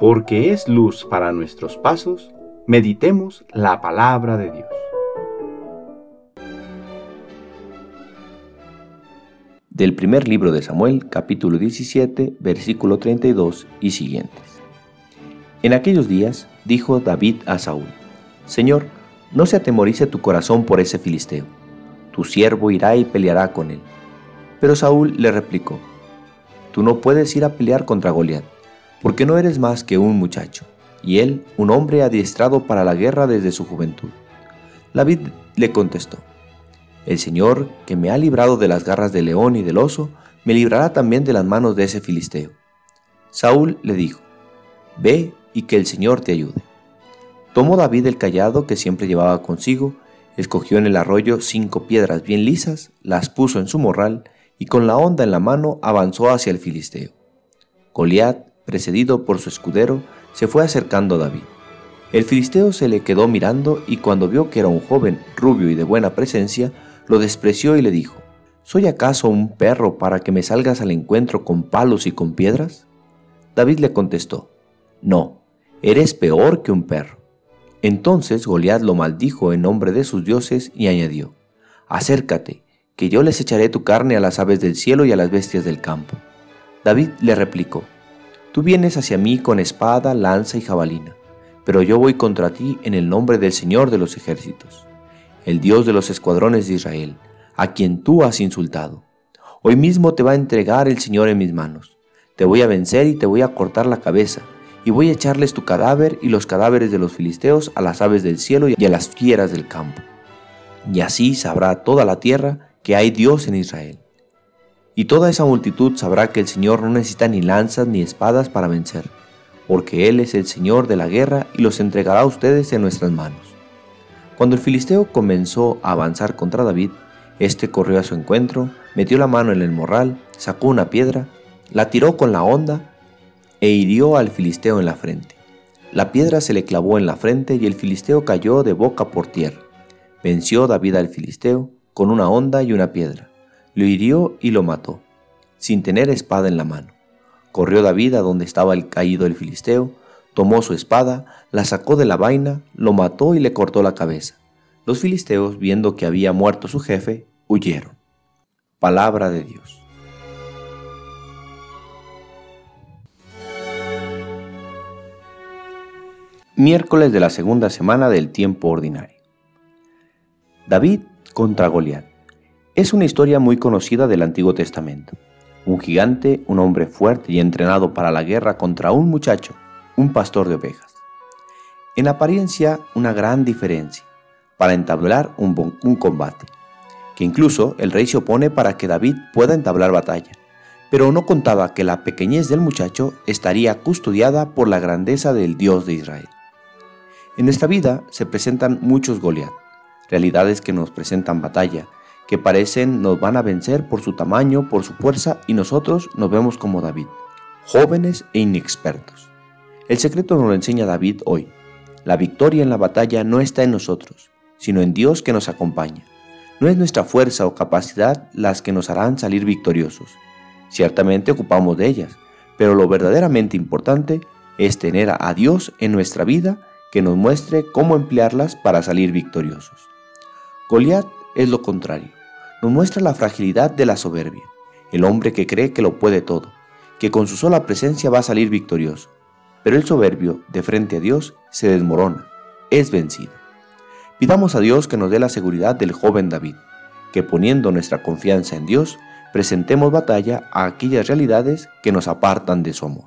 porque es luz para nuestros pasos, meditemos la palabra de Dios. Del primer libro de Samuel, capítulo 17, versículo 32 y siguientes. En aquellos días dijo David a Saúl, Señor, no se atemorice tu corazón por ese filisteo, tu siervo irá y peleará con él. Pero Saúl le replicó, Tú no puedes ir a pelear contra Goliat, porque no eres más que un muchacho, y él un hombre adiestrado para la guerra desde su juventud. David le contestó, El Señor, que me ha librado de las garras del león y del oso, me librará también de las manos de ese filisteo. Saúl le dijo, Ve y que el Señor te ayude. Tomó David el callado que siempre llevaba consigo, escogió en el arroyo cinco piedras bien lisas, las puso en su morral, y con la honda en la mano avanzó hacia el filisteo. Goliat, precedido por su escudero, se fue acercando a David. El filisteo se le quedó mirando y cuando vio que era un joven rubio y de buena presencia, lo despreció y le dijo, ¿Soy acaso un perro para que me salgas al encuentro con palos y con piedras? David le contestó, No, eres peor que un perro. Entonces Goliat lo maldijo en nombre de sus dioses y añadió, Acércate, que yo les echaré tu carne a las aves del cielo y a las bestias del campo. David le replicó, Tú vienes hacia mí con espada, lanza y jabalina, pero yo voy contra ti en el nombre del Señor de los ejércitos, el Dios de los escuadrones de Israel, a quien tú has insultado. Hoy mismo te va a entregar el Señor en mis manos. Te voy a vencer y te voy a cortar la cabeza, y voy a echarles tu cadáver y los cadáveres de los filisteos a las aves del cielo y a las fieras del campo. Y así sabrá toda la tierra que hay Dios en Israel. Y toda esa multitud sabrá que el Señor no necesita ni lanzas ni espadas para vencer, porque Él es el Señor de la guerra y los entregará a ustedes en nuestras manos. Cuando el filisteo comenzó a avanzar contra David, éste corrió a su encuentro, metió la mano en el morral, sacó una piedra, la tiró con la honda e hirió al filisteo en la frente. La piedra se le clavó en la frente y el filisteo cayó de boca por tierra. Venció David al filisteo con una honda y una piedra. Lo hirió y lo mató, sin tener espada en la mano. Corrió David a donde estaba el caído el filisteo, tomó su espada, la sacó de la vaina, lo mató y le cortó la cabeza. Los filisteos, viendo que había muerto su jefe, huyeron. Palabra de Dios. Miércoles de la segunda semana del tiempo ordinario. David contra Goliat. Es una historia muy conocida del Antiguo Testamento. Un gigante, un hombre fuerte y entrenado para la guerra contra un muchacho, un pastor de ovejas. En apariencia, una gran diferencia para entablar un, combate, que incluso el rey se opone para que David pueda entablar batalla, pero no contaba que la pequeñez del muchacho estaría custodiada por la grandeza del Dios de Israel. En esta vida se presentan muchos Goliat, realidades que nos presentan batalla, que parecen nos van a vencer por su tamaño, por su fuerza, y nosotros nos vemos como David, jóvenes e inexpertos. El secreto nos lo enseña David hoy. La victoria en la batalla no está en nosotros, sino en Dios que nos acompaña. No es nuestra fuerza o capacidad las que nos harán salir victoriosos. Ciertamente ocupamos de ellas, pero lo verdaderamente importante es tener a Dios en nuestra vida que nos muestre cómo emplearlas para salir victoriosos. Goliat es lo contrario. Nos muestra la fragilidad de la soberbia, el hombre que cree que lo puede todo, que con su sola presencia va a salir victorioso. Pero el soberbio, de frente a Dios, se desmorona, es vencido. Pidamos a Dios que nos dé la seguridad del joven David, que poniendo nuestra confianza en Dios, presentemos batalla a aquellas realidades que nos apartan de su amor.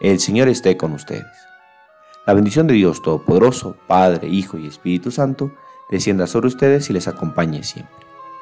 El Señor esté con ustedes. La bendición de Dios Todopoderoso, Padre, Hijo y Espíritu Santo, descienda sobre ustedes y les acompañe siempre.